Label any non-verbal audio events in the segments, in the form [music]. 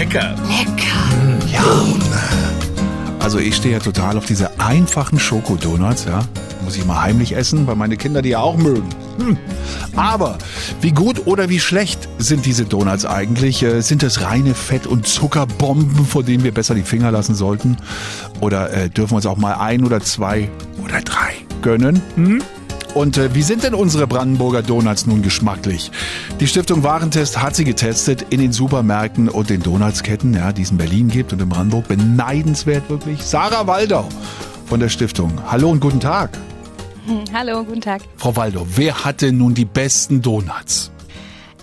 lecker. Lecker. Ja. Also ich stehe ja total auf diese einfachen Schokodonuts, ja. Muss ich mal heimlich essen, weil meine Kinder die ja auch mögen. Hm. Aber wie gut oder wie schlecht sind diese Donuts eigentlich? Äh, Sind das reine Fett- und Zuckerbomben, vor denen wir besser die Finger lassen sollten? Oder äh, dürfen wir uns auch mal ein oder zwei oder drei gönnen? Hm? Und äh, wie sind denn unsere Brandenburger Donuts nun geschmacklich? Die Stiftung Warentest hat sie getestet in den Supermärkten und den Donutsketten, ja, die es in Berlin gibt und in Brandenburg. Beneidenswert wirklich. Sarah Waldau von der Stiftung. Hallo und guten Tag. Hallo, guten Tag. Frau Waldau, wer hatte nun die besten Donuts?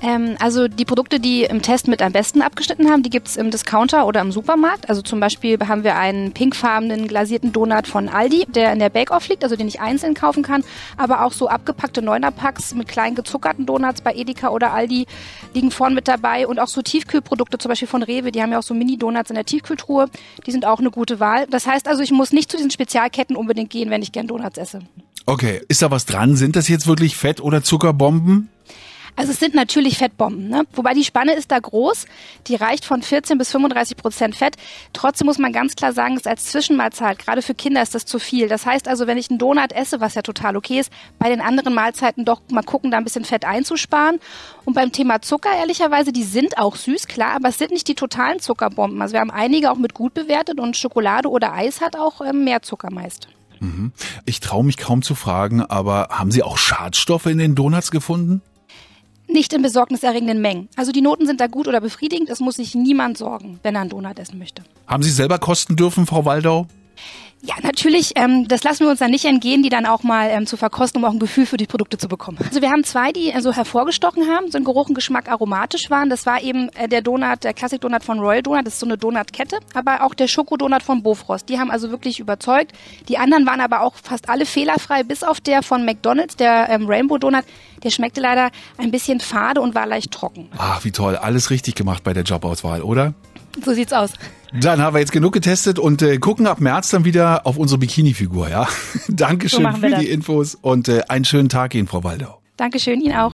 Ähm, also die Produkte, die im Test mit am besten abgeschnitten haben, die gibt's im Discounter oder im Supermarkt. Also zum Beispiel haben wir einen pinkfarbenen glasierten Donut von Aldi, der in der Bake-Off liegt, also den ich einzeln kaufen kann. Aber auch so abgepackte Neunerpacks mit kleinen gezuckerten Donuts bei Edeka oder Aldi liegen vorn mit dabei. Und auch so Tiefkühlprodukte, zum Beispiel von Rewe, die haben ja auch so Mini-Donuts in der Tiefkühltruhe. Die sind auch eine gute Wahl. Das heißt also, ich muss nicht zu diesen Spezialketten unbedingt gehen, wenn ich gern Donuts esse. Okay, ist da was dran? Sind das jetzt wirklich Fett- oder Zuckerbomben? Also es sind natürlich Fettbomben, ne? wobei die Spanne ist da groß. Die reicht von 14 bis 35 Prozent Fett. Trotzdem muss man ganz klar sagen, dass als Zwischenmahlzeit, gerade für Kinder ist das zu viel. Das heißt also, wenn ich einen Donut esse, was ja total okay ist, bei den anderen Mahlzeiten doch mal gucken, da ein bisschen Fett einzusparen. Und beim Thema Zucker, ehrlicherweise, die sind auch süß, klar, aber es sind nicht die totalen Zuckerbomben. Also wir haben einige auch mit gut bewertet und Schokolade oder Eis hat auch ähm, mehr Zucker meist. Ich traue mich kaum zu fragen, aber haben Sie auch Schadstoffe in den Donuts gefunden? Nicht in besorgniserregenden Mengen. Also die Noten sind da gut oder befriedigend. Es muss sich niemand sorgen, wenn er einen Donut essen möchte. Haben Sie selber kosten dürfen, Frau Waldau? Ja, natürlich. Ähm, das lassen wir uns dann nicht entgehen, die dann auch mal ähm, zu verkosten, um auch ein Gefühl für die Produkte zu bekommen. Also wir haben zwei, die äh, so hervorgestochen haben, so ein Geruch und Geschmack aromatisch waren. Das war eben äh, der Donut, der Classic-Donut von Royal Donut. Das ist so eine Donutkette. Aber auch der Schokodonut von Bofrost. Die haben also wirklich überzeugt. Die anderen waren aber auch fast alle fehlerfrei, bis auf der von McDonald's, der ähm, Rainbow Donut. Der schmeckte leider ein bisschen fade und war leicht trocken. Ach, wie toll. Alles richtig gemacht bei der Jobauswahl, oder? So sieht's aus. Dann haben wir jetzt genug getestet und äh, gucken ab März dann wieder auf unsere Bikini-Figur, ja? [laughs] Dankeschön wir für das. die Infos und äh, einen schönen Tag Ihnen, Frau Waldau. Dankeschön, Ihnen auch.